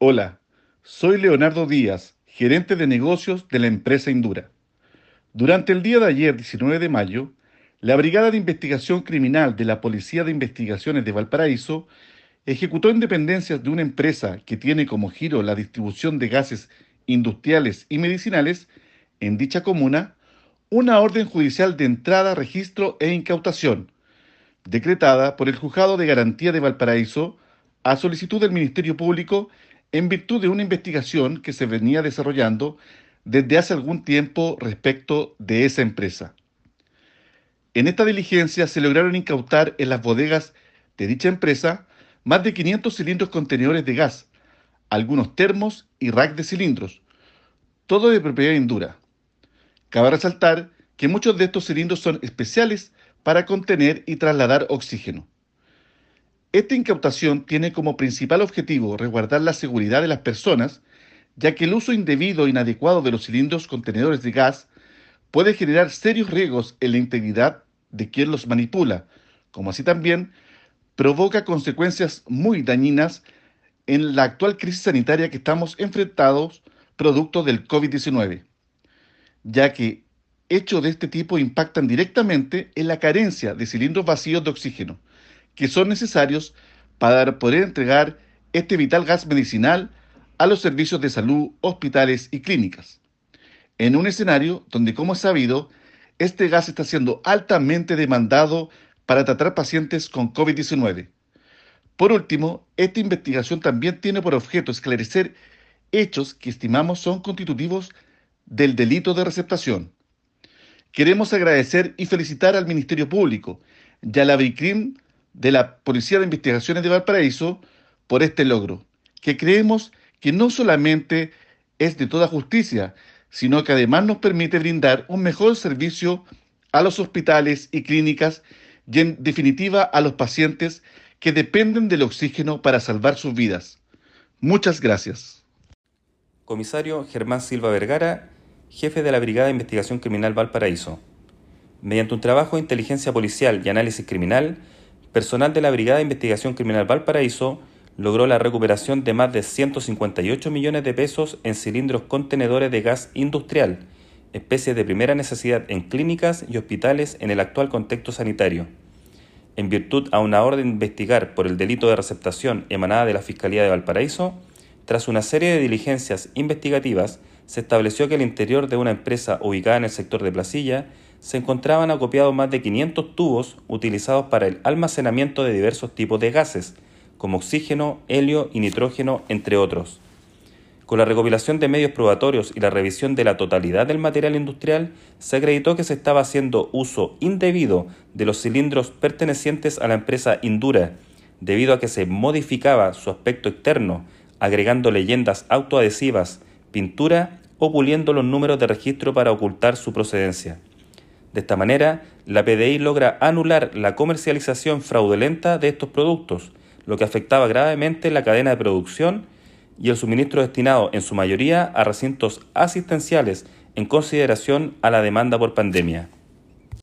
Hola, soy Leonardo Díaz, gerente de negocios de la empresa Indura. Durante el día de ayer, 19 de mayo, la Brigada de Investigación Criminal de la Policía de Investigaciones de Valparaíso ejecutó en dependencias de una empresa que tiene como giro la distribución de gases industriales y medicinales en dicha comuna una orden judicial de entrada, registro e incautación, decretada por el Juzgado de Garantía de Valparaíso a solicitud del Ministerio Público en virtud de una investigación que se venía desarrollando desde hace algún tiempo respecto de esa empresa. En esta diligencia se lograron incautar en las bodegas de dicha empresa más de 500 cilindros contenedores de gas, algunos termos y rack de cilindros, todo de propiedad Indura. Cabe resaltar que muchos de estos cilindros son especiales para contener y trasladar oxígeno. Esta incautación tiene como principal objetivo resguardar la seguridad de las personas, ya que el uso indebido e inadecuado de los cilindros contenedores de gas puede generar serios riesgos en la integridad de quien los manipula, como así también provoca consecuencias muy dañinas en la actual crisis sanitaria que estamos enfrentados producto del COVID-19, ya que hechos de este tipo impactan directamente en la carencia de cilindros vacíos de oxígeno, que son necesarios para poder entregar este vital gas medicinal a los servicios de salud, hospitales y clínicas. En un escenario donde, como es sabido, este gas está siendo altamente demandado para tratar pacientes con COVID-19. Por último, esta investigación también tiene por objeto esclarecer hechos que estimamos son constitutivos del delito de receptación. Queremos agradecer y felicitar al Ministerio Público y a la BICRIM de la Policía de Investigaciones de Valparaíso por este logro, que creemos que no solamente es de toda justicia, sino que además nos permite brindar un mejor servicio a los hospitales y clínicas y en definitiva a los pacientes que dependen del oxígeno para salvar sus vidas. Muchas gracias. Comisario Germán Silva Vergara, jefe de la Brigada de Investigación Criminal Valparaíso. Mediante un trabajo de inteligencia policial y análisis criminal, personal de la Brigada de Investigación Criminal Valparaíso logró la recuperación de más de 158 millones de pesos en cilindros contenedores de gas industrial, especie de primera necesidad en clínicas y hospitales en el actual contexto sanitario. En virtud a una orden de investigar por el delito de receptación emanada de la Fiscalía de Valparaíso, tras una serie de diligencias investigativas, se estableció que el interior de una empresa ubicada en el sector de Placilla se encontraban acopiados más de 500 tubos utilizados para el almacenamiento de diversos tipos de gases, como oxígeno, helio y nitrógeno, entre otros. Con la recopilación de medios probatorios y la revisión de la totalidad del material industrial, se acreditó que se estaba haciendo uso indebido de los cilindros pertenecientes a la empresa Indura, debido a que se modificaba su aspecto externo, agregando leyendas autoadhesivas, pintura o puliendo los números de registro para ocultar su procedencia. De esta manera, la PDI logra anular la comercialización fraudulenta de estos productos, lo que afectaba gravemente la cadena de producción y el suministro destinado en su mayoría a recintos asistenciales en consideración a la demanda por pandemia.